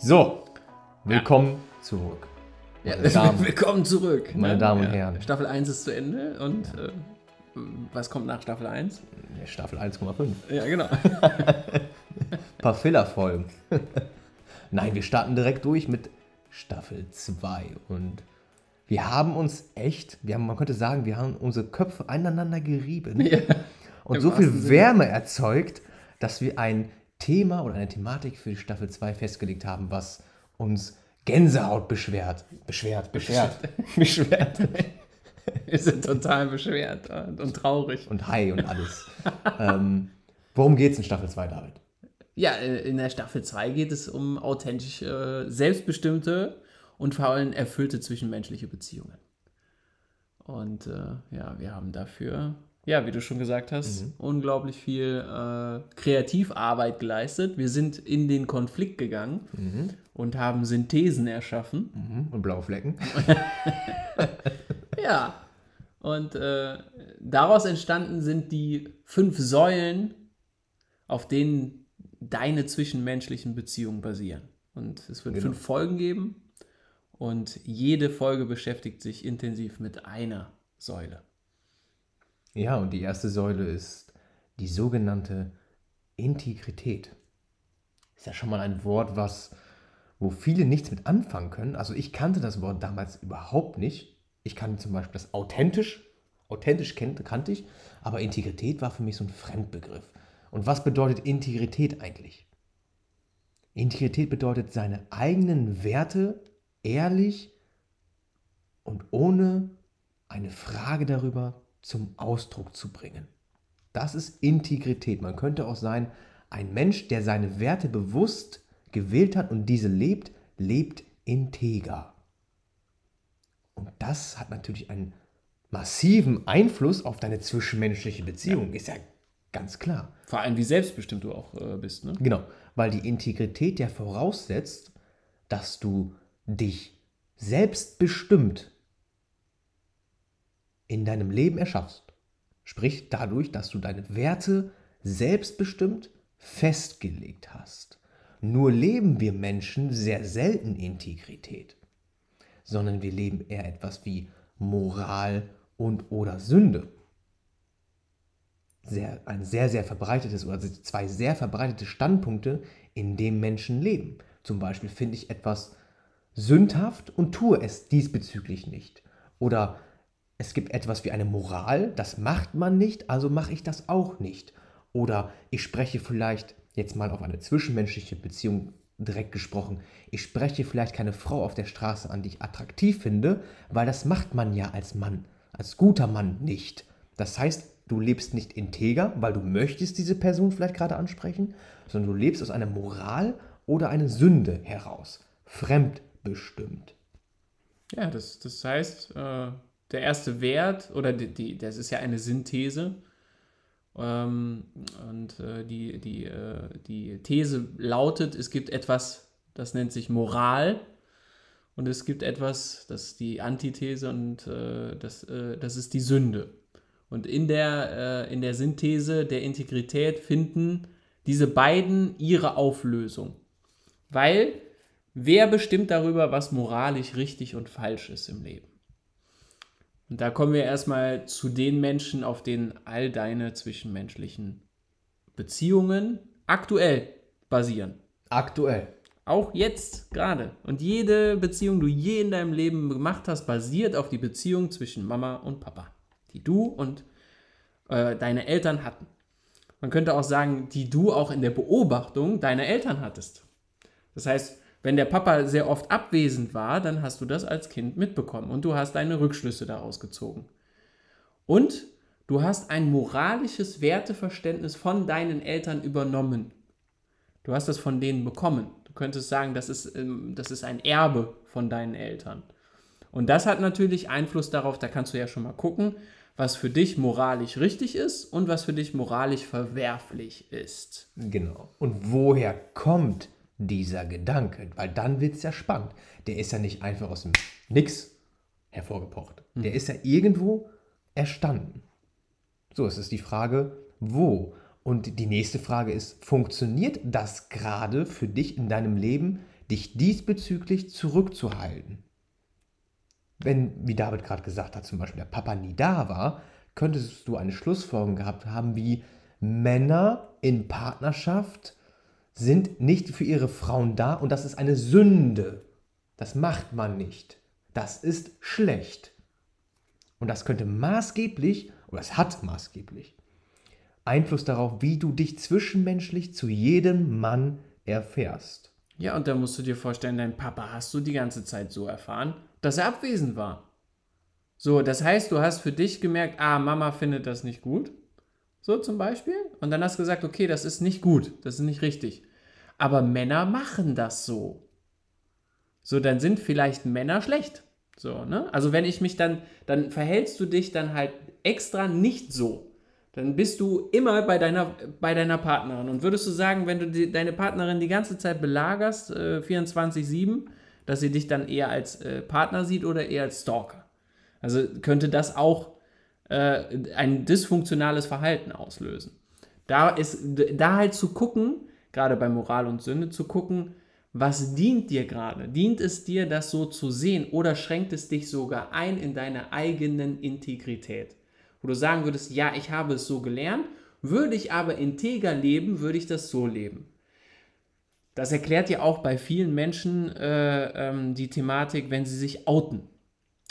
So, willkommen zurück. Ja, Meine Damen- willkommen zurück. Meine ne? Damen und Ja. Herren. Staffel 1 ist zu Ende und äh, was kommt nach Staffel 1? Ja, Staffel 1,5. Ja, genau. Ein paar Filler-Folgen. Nein, wir starten direkt durch mit Staffel 2. Und wir haben uns echt, wir haben, man könnte sagen, wir haben unsere Köpfe aneinander gerieben. Ja, und so viel Sinne. Wärme erzeugt, dass wir ein Thema oder eine Thematik für die Staffel 2 festgelegt haben, was uns Gänsehaut beschwert. Beschwert, beschwert. beschwert. Wir sind total beschwert und, und traurig. Und Hi und alles. ähm, worum geht's in Staffel 2, David? Ja, äh, in der Staffel 2 geht es um authentische, selbstbestimmte und vor allem erfüllte zwischenmenschliche Beziehungen. Und äh, ja, wir haben dafür, ja, wie du schon gesagt hast, unglaublich viel äh, Kreativarbeit geleistet. Wir sind in den Konflikt gegangen und haben Synthesen erschaffen. Mhm. Und blaue Flecken. Ja. Und äh, daraus entstanden sind die fünf Säulen, auf denen deine zwischenmenschlichen Beziehungen basieren. Und es wird Genau. fünf Folgen geben und jede Folge beschäftigt sich intensiv mit einer Säule. Ja, und die erste Säule ist die sogenannte Integrität. Ist ja schon mal ein Wort, was, wo viele nichts mit anfangen können. Also ich kannte das Wort damals überhaupt nicht. Ich kannte zum Beispiel das authentisch. Authentisch kannte, kannte ich, aber Integrität war für mich so ein Fremdbegriff. Und was bedeutet Integrität eigentlich? Integrität bedeutet, seine eigenen Werte ehrlich und ohne eine Frage darüber zum Ausdruck zu bringen. Das ist Integrität. Man könnte auch sein, ein Mensch, der seine Werte bewusst gewählt hat und diese lebt, lebt integer. Und das hat natürlich einen massiven Einfluss auf deine zwischenmenschliche Beziehung, ist ja ganz klar. Vor allem, wie selbstbestimmt du auch äh, bist. Ne? Genau, weil die Integrität ja voraussetzt, dass du dich selbstbestimmt in deinem Leben erschaffst. Sprich dadurch, dass du deine Werte selbstbestimmt festgelegt hast. Nur leben wir Menschen sehr selten Integrität, sondern wir leben eher etwas wie Moral und oder Sünde sehr, ein sehr, sehr verbreitetes oder zwei sehr verbreitete Standpunkte, in dem Menschen leben. Zum Beispiel finde ich etwas sündhaft und tue es diesbezüglich nicht. Oder es gibt etwas wie eine Moral, das macht man nicht, also mache ich das auch nicht. Oder ich spreche vielleicht, jetzt mal auf eine zwischenmenschliche Beziehung direkt gesprochen, ich spreche vielleicht keine Frau auf der Straße an, die ich attraktiv finde, weil das macht man ja als Mann, als guter Mann nicht. Das heißt, du lebst nicht integer, weil du möchtest diese Person vielleicht gerade ansprechen, sondern du lebst aus einer Moral oder einer Sünde heraus, fremdbestimmt. Ja, das, das heißt, äh, der erste Wert, oder die, die, das ist ja eine Synthese, ähm, und äh, die, die, äh, die These lautet, es gibt etwas, das nennt sich Moral, und es gibt etwas, das ist die Antithese, und äh, das, äh, das ist die Sünde. Und in der, äh, in der Synthese der Integrität finden diese beiden ihre Auflösung. Weil wer bestimmt darüber, was moralisch richtig und falsch ist im Leben? Und da kommen wir erstmal zu den Menschen, auf denen all deine zwischenmenschlichen Beziehungen aktuell basieren. Aktuell. Auch jetzt gerade. Und jede Beziehung, die du je in deinem Leben gemacht hast, basiert auf die Beziehung zwischen Mama und Papa, die du und äh, deine Eltern hatten. Man könnte auch sagen, die du auch in der Beobachtung deiner Eltern hattest. Das heißt, wenn der Papa sehr oft abwesend war, dann hast du das als Kind mitbekommen und du hast deine Rückschlüsse daraus gezogen. Und du hast ein moralisches Werteverständnis von deinen Eltern übernommen. Du hast das von denen bekommen. Du könntest sagen, das ist, ähm, das ist ein Erbe von deinen Eltern. Und das hat natürlich Einfluss darauf, da kannst du ja schon mal gucken, was für dich moralisch richtig ist und was für dich moralisch verwerflich ist. Genau. Und woher kommt dieser Gedanke? Weil dann wird es ja spannend. Der ist ja nicht einfach aus dem Nix hervorgepocht. Der ist ja irgendwo erstanden. So, es ist die Frage, wo? Und die nächste Frage ist, funktioniert das gerade für dich in deinem Leben dich diesbezüglich zurückzuhalten. Wenn, wie David gerade gesagt hat, zum Beispiel der Papa nie da war, könntest du eine Schlussfolgerung gehabt haben, wie Männer in Partnerschaft sind nicht für ihre Frauen da und das ist eine Sünde. Das macht man nicht. Das ist schlecht. Und das könnte maßgeblich, oder es hat maßgeblich, Einfluss darauf, wie du dich zwischenmenschlich zu jedem Mann erfährst. Ja, und da musst du dir vorstellen, dein Papa hast du die ganze Zeit so erfahren, dass er abwesend war. So, das heißt, du hast für dich gemerkt, ah, Mama findet das nicht gut. So zum Beispiel. Und dann hast du gesagt, okay, das ist nicht gut, das ist nicht richtig. Aber Männer machen das so. So, dann sind vielleicht Männer schlecht. So, ne? Also wenn ich mich dann, dann verhältst du dich dann halt extra nicht so dann bist du immer bei deiner, bei deiner Partnerin. Und würdest du sagen, wenn du die, deine Partnerin die ganze Zeit belagerst, äh, 24-7, dass sie dich dann eher als äh, Partner sieht oder eher als Stalker? Also könnte das auch äh, ein dysfunktionales Verhalten auslösen. Da ist, da halt zu gucken, gerade bei Moral und Sünde, zu gucken, was dient dir gerade? Dient es dir, das so zu sehen oder schränkt es dich sogar ein in deiner eigenen Integrität? wo du sagen würdest, ja, ich habe es so gelernt, würde ich aber integer leben, würde ich das so leben. Das erklärt ja auch bei vielen Menschen äh, ähm, die Thematik, wenn sie sich outen.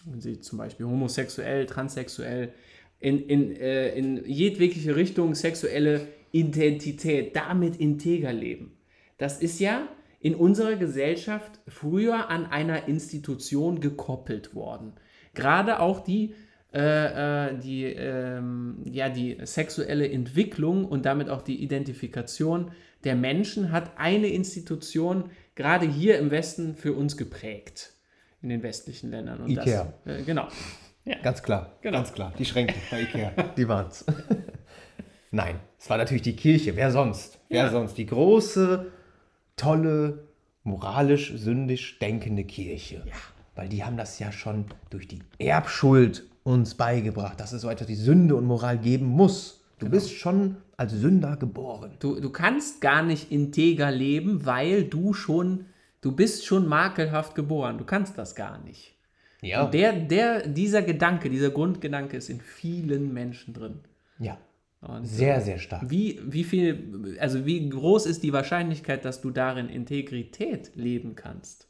Wenn sie zum Beispiel homosexuell, transsexuell, in, in, äh, in jedwegliche Richtung sexuelle Identität, damit integer leben. Das ist ja in unserer Gesellschaft früher an einer Institution gekoppelt worden. Gerade auch die äh, äh, die, ähm, ja, die sexuelle Entwicklung und damit auch die Identifikation der Menschen hat eine Institution gerade hier im Westen für uns geprägt, in den westlichen Ländern. Und Ikea. Das, äh, genau. Ja. Ganz klar, genau. ganz klar. Die Schränke bei Ikea, die waren's. Nein, es war natürlich die Kirche. Wer sonst? Wer ja. sonst? Die große, tolle, moralisch, sündisch denkende Kirche. Ja. Weil die haben das ja schon durch die Erbschuld uns beigebracht, dass es so etwas wie Sünde und Moral geben muss. Du genau. bist schon als Sünder geboren. Du, du kannst gar nicht integer leben, weil du schon, du bist schon makelhaft geboren. Du kannst das gar nicht. Ja. Und der, der, dieser Gedanke, dieser Grundgedanke ist in vielen Menschen drin. Ja. Und sehr, sehr stark. Wie, wie viel, also wie groß ist die Wahrscheinlichkeit, dass du darin Integrität leben kannst?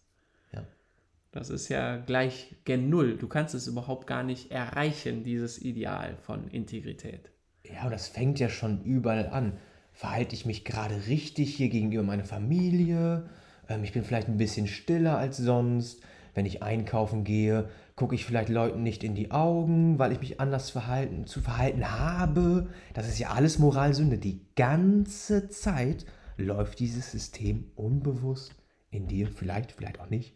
Das ist ja gleich gen Null. Du kannst es überhaupt gar nicht erreichen, dieses Ideal von Integrität. Ja, und das fängt ja schon überall an. Verhalte ich mich gerade richtig hier gegenüber meiner Familie? Ähm, ich bin vielleicht ein bisschen stiller als sonst. Wenn ich einkaufen gehe, gucke ich vielleicht Leuten nicht in die Augen, weil ich mich anders verhalten, zu verhalten habe. Das ist ja alles Moralsünde. Die ganze Zeit läuft dieses System unbewusst in dir, vielleicht, vielleicht auch nicht,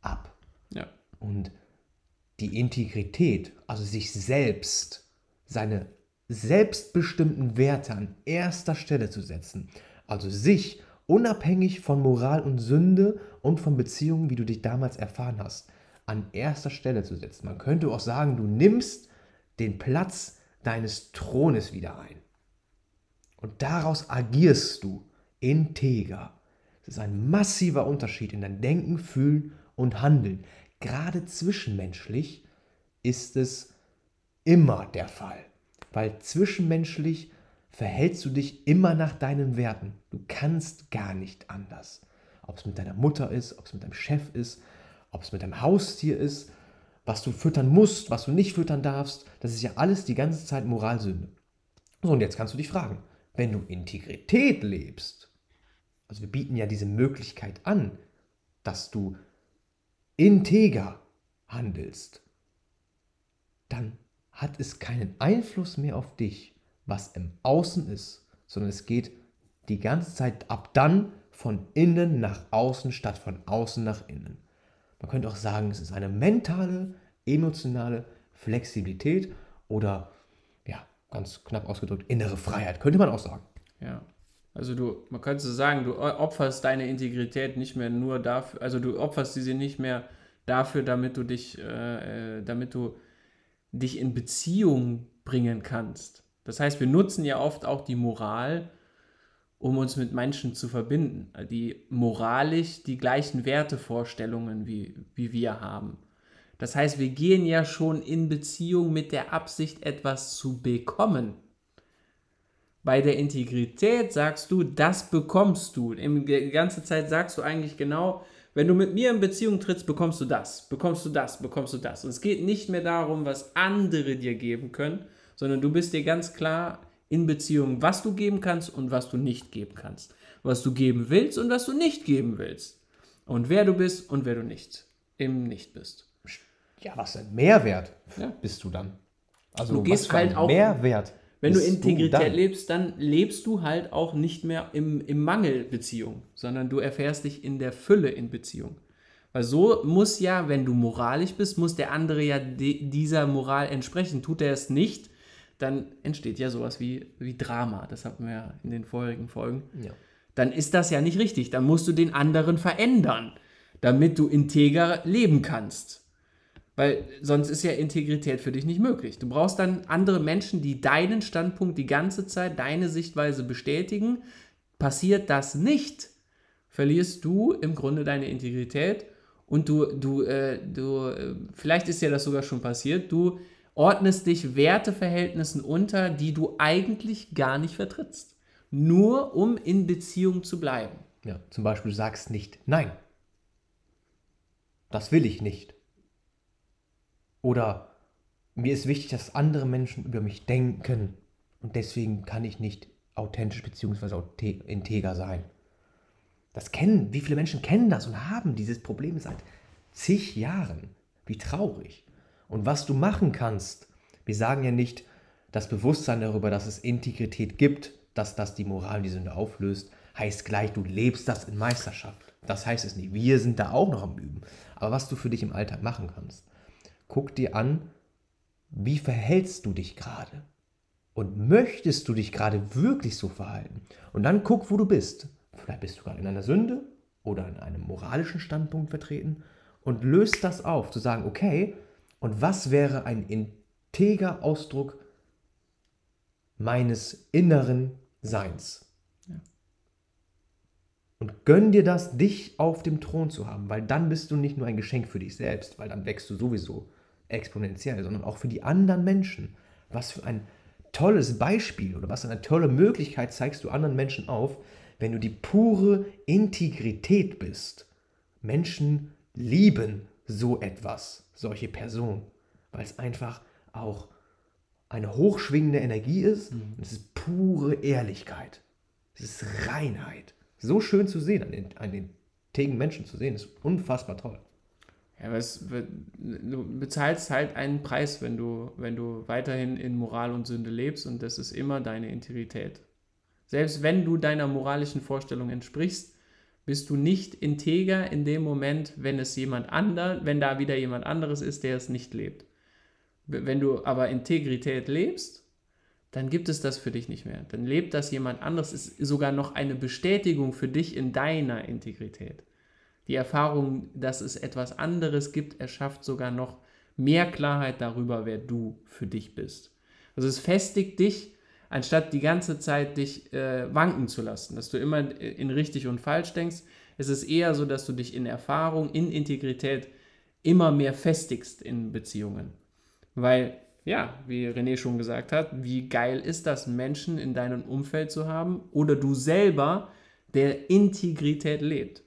ab. Ja. Und die Integrität, also sich selbst, seine selbstbestimmten Werte an erster Stelle zu setzen, also sich unabhängig von Moral und Sünde und von Beziehungen, wie du dich damals erfahren hast, an erster Stelle zu setzen. Man könnte auch sagen, du nimmst den Platz deines Thrones wieder ein. Und daraus agierst du integer. Es ist ein massiver Unterschied in deinem Denken, Fühlen und Handeln. Gerade zwischenmenschlich ist es immer der Fall, weil zwischenmenschlich verhältst du dich immer nach deinen Werten. Du kannst gar nicht anders. Ob es mit deiner Mutter ist, ob es mit deinem Chef ist, ob es mit deinem Haustier ist, was du füttern musst, was du nicht füttern darfst, das ist ja alles die ganze Zeit Moralsünde. So, und jetzt kannst du dich fragen, wenn du Integrität lebst, also wir bieten ja diese Möglichkeit an, dass du integer handelst, dann hat es keinen Einfluss mehr auf dich, was im Außen ist, sondern es geht die ganze Zeit ab dann von innen nach außen statt von außen nach innen. Man könnte auch sagen, es ist eine mentale, emotionale Flexibilität oder ja, ganz knapp ausgedrückt, innere Freiheit, könnte man auch sagen. Ja. Also du, man könnte sagen, du opferst deine Integrität nicht mehr nur dafür, also du opferst sie nicht mehr dafür, damit du dich, äh, äh, damit du dich in Beziehung bringen kannst. Das heißt, wir nutzen ja oft auch die Moral, um uns mit Menschen zu verbinden, die moralisch die gleichen Wertevorstellungen wie, wie wir haben. Das heißt, wir gehen ja schon in Beziehung mit der Absicht, etwas zu bekommen. Bei der Integrität sagst du, das bekommst du. Die ganze Zeit sagst du eigentlich genau, wenn du mit mir in Beziehung trittst, bekommst du das, bekommst du das, bekommst du das. Und es geht nicht mehr darum, was andere dir geben können, sondern du bist dir ganz klar in Beziehung, was du geben kannst und was du nicht geben kannst. Was du geben willst und was du nicht geben willst. Und wer du bist und wer du nicht im Nicht bist. Ja, was ein Mehrwert Ja. bist du dann? Also Du gehst halt auch- Mehrwert. Wenn du Integrität dann? lebst, dann lebst du halt auch nicht mehr im, im Mangelbeziehung, sondern du erfährst dich in der Fülle in Beziehung. Weil so muss ja, wenn du moralisch bist, muss der andere ja de, dieser Moral entsprechen. Tut er es nicht, dann entsteht ja sowas wie, wie Drama. Das hatten wir ja in den vorherigen Folgen. Ja. Dann ist das ja nicht richtig. Dann musst du den anderen verändern, damit du integer leben kannst. Weil sonst ist ja Integrität für dich nicht möglich. Du brauchst dann andere Menschen, die deinen Standpunkt die ganze Zeit, deine Sichtweise bestätigen. Passiert das nicht, verlierst du im Grunde deine Integrität und du, du, äh, du, äh, vielleicht ist ja das sogar schon passiert, du ordnest dich Werteverhältnissen unter, die du eigentlich gar nicht vertrittst. Nur um in Beziehung zu bleiben. Ja, zum Beispiel du sagst nicht nein. Das will ich nicht. Oder mir ist wichtig, dass andere Menschen über mich denken und deswegen kann ich nicht authentisch bzw. integer sein. Das kennen, wie viele Menschen kennen das und haben dieses Problem seit zig Jahren. Wie traurig. Und was du machen kannst, wir sagen ja nicht das Bewusstsein darüber, dass es Integrität gibt, dass das die Moral, die Sünde auflöst, heißt gleich, du lebst das in Meisterschaft. Das heißt es nicht. Wir sind da auch noch am Üben. Aber was du für dich im Alltag machen kannst, guck dir an, wie verhältst du dich gerade? Und möchtest du dich gerade wirklich so verhalten? Und dann guck, wo du bist. Vielleicht bist du gerade in einer Sünde oder in einem moralischen Standpunkt vertreten und löst das auf, zu sagen, okay, und was wäre ein integer Ausdruck meines inneren Seins? Und gönn dir das, dich auf dem Thron zu haben, weil dann bist du nicht nur ein Geschenk für dich selbst, weil dann wächst du sowieso exponentiell, sondern auch für die anderen Menschen. Was für ein tolles Beispiel oder was für eine tolle Möglichkeit zeigst du anderen Menschen auf, wenn du die pure Integrität bist. Menschen lieben so etwas, solche Personen, weil es einfach auch eine hochschwingende Energie ist. Und es ist pure Ehrlichkeit. Es ist Reinheit. So schön zu sehen, an den, an den tägen Menschen zu sehen, ist unfassbar toll. Ja, aber es du bezahlst halt einen Preis, wenn du, wenn du weiterhin in Moral und Sünde lebst und das ist immer deine Integrität. Selbst wenn du deiner moralischen Vorstellung entsprichst, bist du nicht integer in dem Moment, wenn es jemand ander, wenn da wieder jemand anderes ist, der es nicht lebt. Wenn du aber Integrität lebst, dann gibt es das für dich nicht mehr. Dann lebt das jemand anderes, ist sogar noch eine Bestätigung für dich in deiner Integrität. Die Erfahrung, dass es etwas anderes gibt, erschafft sogar noch mehr Klarheit darüber, wer du für dich bist. Also es festigt dich, anstatt die ganze Zeit dich äh, wanken zu lassen, dass du immer in richtig und falsch denkst. Es ist eher so, dass du dich in Erfahrung, in Integrität immer mehr festigst in Beziehungen. Weil, ja, wie René schon gesagt hat, wie geil ist das, Menschen in deinem Umfeld zu haben oder du selber, der Integrität lebt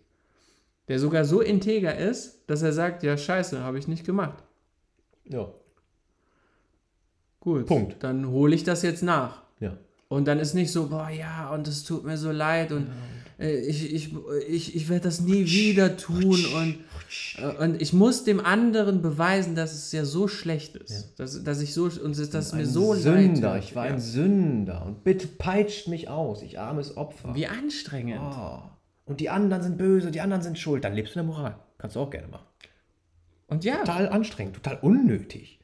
der sogar so integer ist, dass er sagt, ja scheiße, habe ich nicht gemacht. Ja. Gut, Punkt. dann hole ich das jetzt nach. Ja. Und dann ist nicht so, boah, ja, und es tut mir so leid und äh, ich, ich, ich, ich werde das nie wieder tun und, äh, und ich muss dem anderen beweisen, dass es ja so schlecht ist. Dass, dass ich so, und dass es mir so leid Sünder, tut. ich war ja. ein Sünder und bitte peitscht mich aus, ich armes Opfer. Wie anstrengend. Oh. Und die anderen sind böse, die anderen sind schuld. Dann lebst du in der Moral. Kannst du auch gerne machen. Und ja, Total anstrengend, total unnötig.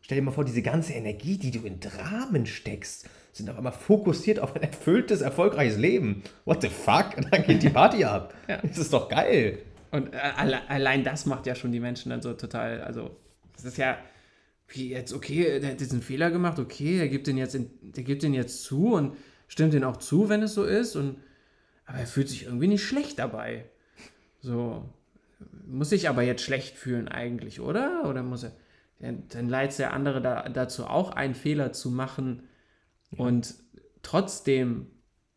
Stell dir mal vor, diese ganze Energie, die du in Dramen steckst, sind auf einmal fokussiert auf ein erfülltes, erfolgreiches Leben. What the fuck? Und dann geht die Party ab. Ja. Das ist doch geil. Und äh, alle, allein das macht ja schon die Menschen dann so total, also das ist ja, wie jetzt, okay, der hat jetzt einen Fehler gemacht, okay, der gibt den jetzt, in, der gibt den jetzt zu und stimmt ihm auch zu, wenn es so ist. Und, aber er fühlt sich irgendwie nicht schlecht dabei. So, muss sich aber jetzt schlecht fühlen eigentlich, oder? Oder muss er, dann leitet der andere da, dazu auch einen Fehler zu machen und trotzdem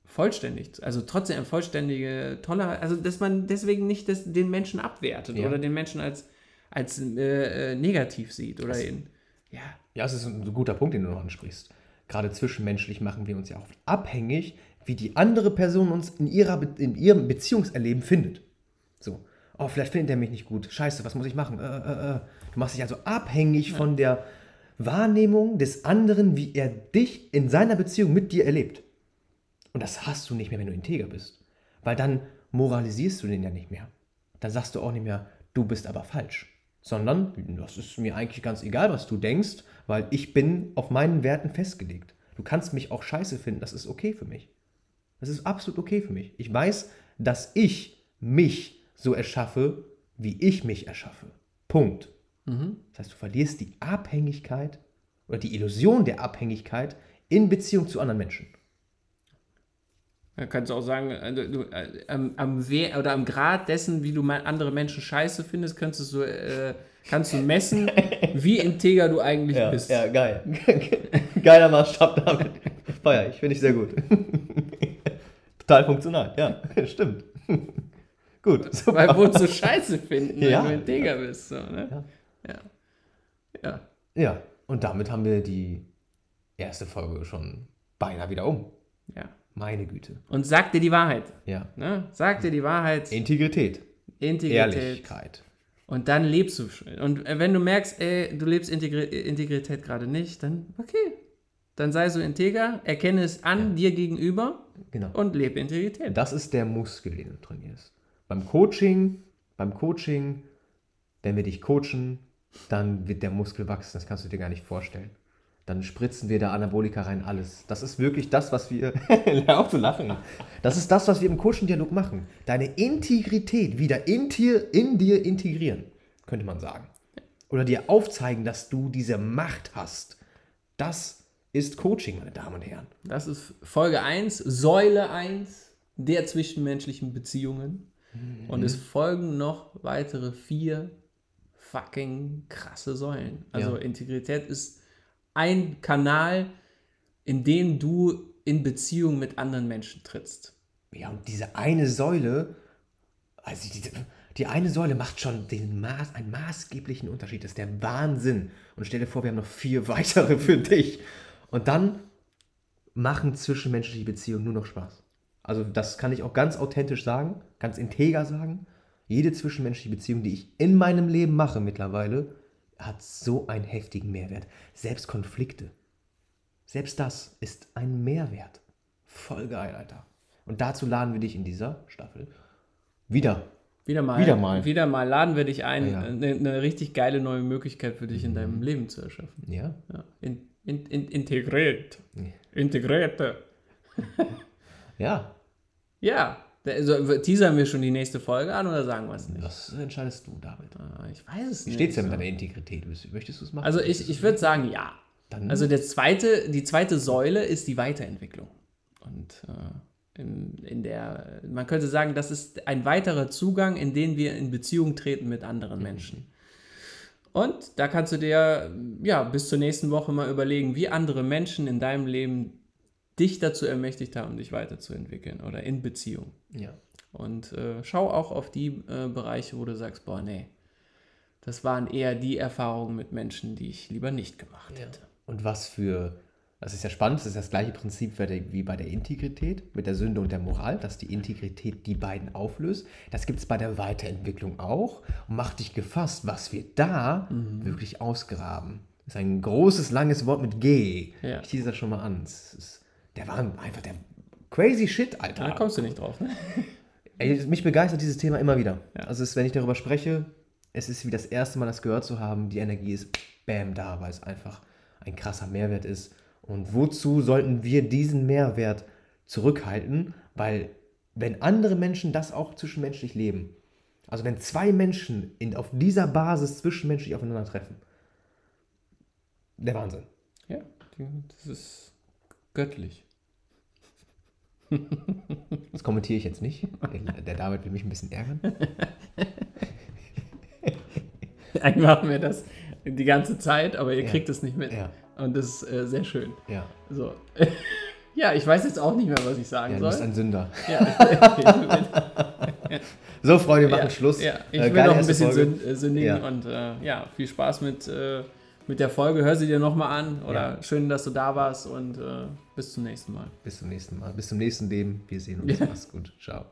vollständig, also trotzdem ein vollständige, toller, also dass man deswegen nicht das, den Menschen abwertet Ja. oder den Menschen als, als äh, äh, negativ sieht oder ihn, ja, Ja, es ist ein guter Punkt, den du noch ansprichst. Gerade zwischenmenschlich machen wir uns ja auch abhängig, wie die andere Person uns in, ihrer, in ihrem Beziehungserleben findet. So, oh, vielleicht findet er mich nicht gut. Scheiße, was muss ich machen? Äh, äh, äh. Du machst dich also abhängig von der Wahrnehmung des anderen, wie er dich in seiner Beziehung mit dir erlebt. Und das hast du nicht mehr, wenn du integer bist. Weil dann moralisierst du den ja nicht mehr. Dann sagst du auch nicht mehr, du bist aber falsch. Sondern, das ist mir eigentlich ganz egal, was du denkst, weil ich bin auf meinen Werten festgelegt. Du kannst mich auch scheiße finden, das ist okay für mich. Das ist absolut okay für mich. Ich weiß, dass ich mich so erschaffe, wie ich mich erschaffe. Punkt. Das heißt, du verlierst die Abhängigkeit oder die Illusion der Abhängigkeit in Beziehung zu anderen Menschen. Da kannst du auch sagen, äh, du, äh, am, am We oder am Grad dessen, wie du andere Menschen scheiße findest, kannst du so, äh, kannst du messen, wie integer du eigentlich bist. geil. Geiler Maßstab damit. Feier ich, finde ich sehr gut. Total funktional, ja, stimmt. gut, super. Weil wozu scheiße finden, wenn Ja. du integer bist. So, ne? ja. Ja. Ja, und damit haben wir die erste Folge schon beinahe wieder um. Ja. Meine Güte. Und sag dir die Wahrheit. Ja. Ne? Sag dir die Wahrheit, Integrität, Integrität. Ehrlichkeit. Und dann lebst du. Und äh, wenn du merkst, ey, du lebst Integri Integrität gerade nicht, dann okay. Dann sei so integer, erkenne es an dir gegenüber Genau. und lebe Integrität. Das ist der Muskel, den du trainierst. Beim Coaching, beim Coaching, wenn wir dich coachen, dann wird der Muskel wachsen. Das kannst du dir gar nicht vorstellen. Dann spritzen wir da Anabolika rein, alles. Das ist wirklich das, was wir. Hör auf zu lachen. Das ist das, was wir im Coaching-Dialog machen. Deine Integrität wieder in dir, in dir integrieren, könnte man sagen. Oder dir aufzeigen, dass du diese Macht hast. Das ist Coaching, meine Damen und Herren. Das ist Folge 1, Säule 1 der zwischenmenschlichen Beziehungen. Und es folgen noch weitere vier fucking krasse Säulen. Also Ja. Integrität ist ein Kanal, in dem du in Beziehung mit anderen Menschen trittst. Ja, und diese eine Säule, also diese, die eine Säule macht schon den Maß, einen maßgeblichen Unterschied. Das ist der Wahnsinn. Und stell dir vor, wir haben noch vier weitere für dich. Und dann machen zwischenmenschliche Beziehungen nur noch Spaß. Also das kann ich auch ganz authentisch sagen, ganz integer sagen. Jede zwischenmenschliche Beziehung, die ich in meinem Leben mache mittlerweile, hat so einen heftigen Mehrwert. Selbst Konflikte. Selbst das ist ein Mehrwert. Voll geil, Alter. Und dazu laden wir dich in dieser Staffel wieder. Wieder mal, Wieder mal. wieder mal laden wir dich ein, Ja. eine, eine richtig geile neue Möglichkeit für dich in deinem Leben zu erschaffen. Ja. Ja. In, in, in, integriert. Integrierte. Ja. Ja. Also, teasern wir schon die nächste Folge an oder sagen wir es nicht? Das entscheidest du, David. Ah, Ich weiß es Wie nicht. steht es denn so. mit deiner Integrität? Möchtest du es machen? Also ich, ich würde sagen, ja. Dann- Also der zweite, die zweite Säule ist die Weiterentwicklung. Und äh, in, in der, man könnte sagen, das ist ein weiterer Zugang, in den wir in Beziehung treten mit anderen Menschen. Und da kannst du dir ja bis zur nächsten Woche mal überlegen, wie andere Menschen in deinem Leben dich dazu ermächtigt haben, dich weiterzuentwickeln oder in Beziehung. ja. Und äh, schau auch auf die äh, Bereiche, wo du sagst, boah, nee, das waren eher die Erfahrungen mit Menschen, die ich lieber nicht gemacht hätte. Und was für, das ist ja spannend, das ist das gleiche Prinzip wie bei der Integrität, mit der Sünde und der Moral, dass die Integrität die beiden auflöst. Das gibt es bei der Weiterentwicklung auch. Und mach dich gefasst, was wir da Mhm. wirklich ausgraben. Das ist ein großes, langes Wort mit G. Ja. Ich tease das schon mal an. Das ist, der war einfach der crazy shit, Alter. Da kommst du nicht drauf, ne? Ey, mich begeistert dieses Thema immer wieder. Also, es, wenn ich darüber spreche, es ist wie das erste Mal, das gehört zu haben. Die Energie ist bam da, weil es einfach ein krasser Mehrwert ist. Und wozu sollten wir diesen Mehrwert zurückhalten? Weil, wenn andere Menschen das auch zwischenmenschlich leben, also wenn zwei Menschen in, auf dieser Basis zwischenmenschlich aufeinandertreffen, der Wahnsinn. Ja, das ist göttlich. Das kommentiere ich jetzt nicht. Der, David will mich ein bisschen ärgern. Eigentlich machen wir das die ganze Zeit, aber ihr Ja. kriegt es nicht mit. Ja. Und das ist äh, sehr schön. Ja, So. ja, ich weiß jetzt auch nicht mehr, was ich sagen ja du bist soll. ein Sünder. So, Freunde, wir machen Schluss. Ja, ich Äh, will geile noch ein bisschen Folge. äh, sündigen Ja. und äh, ja, viel Spaß mit, äh, mit der Folge. Hör sie dir nochmal an oder Ja. schön, dass du da warst und äh, bis zum nächsten Mal. Bis zum nächsten Mal. Bis zum nächsten Leben. Wir sehen uns. Ja. Mach's gut. Ciao.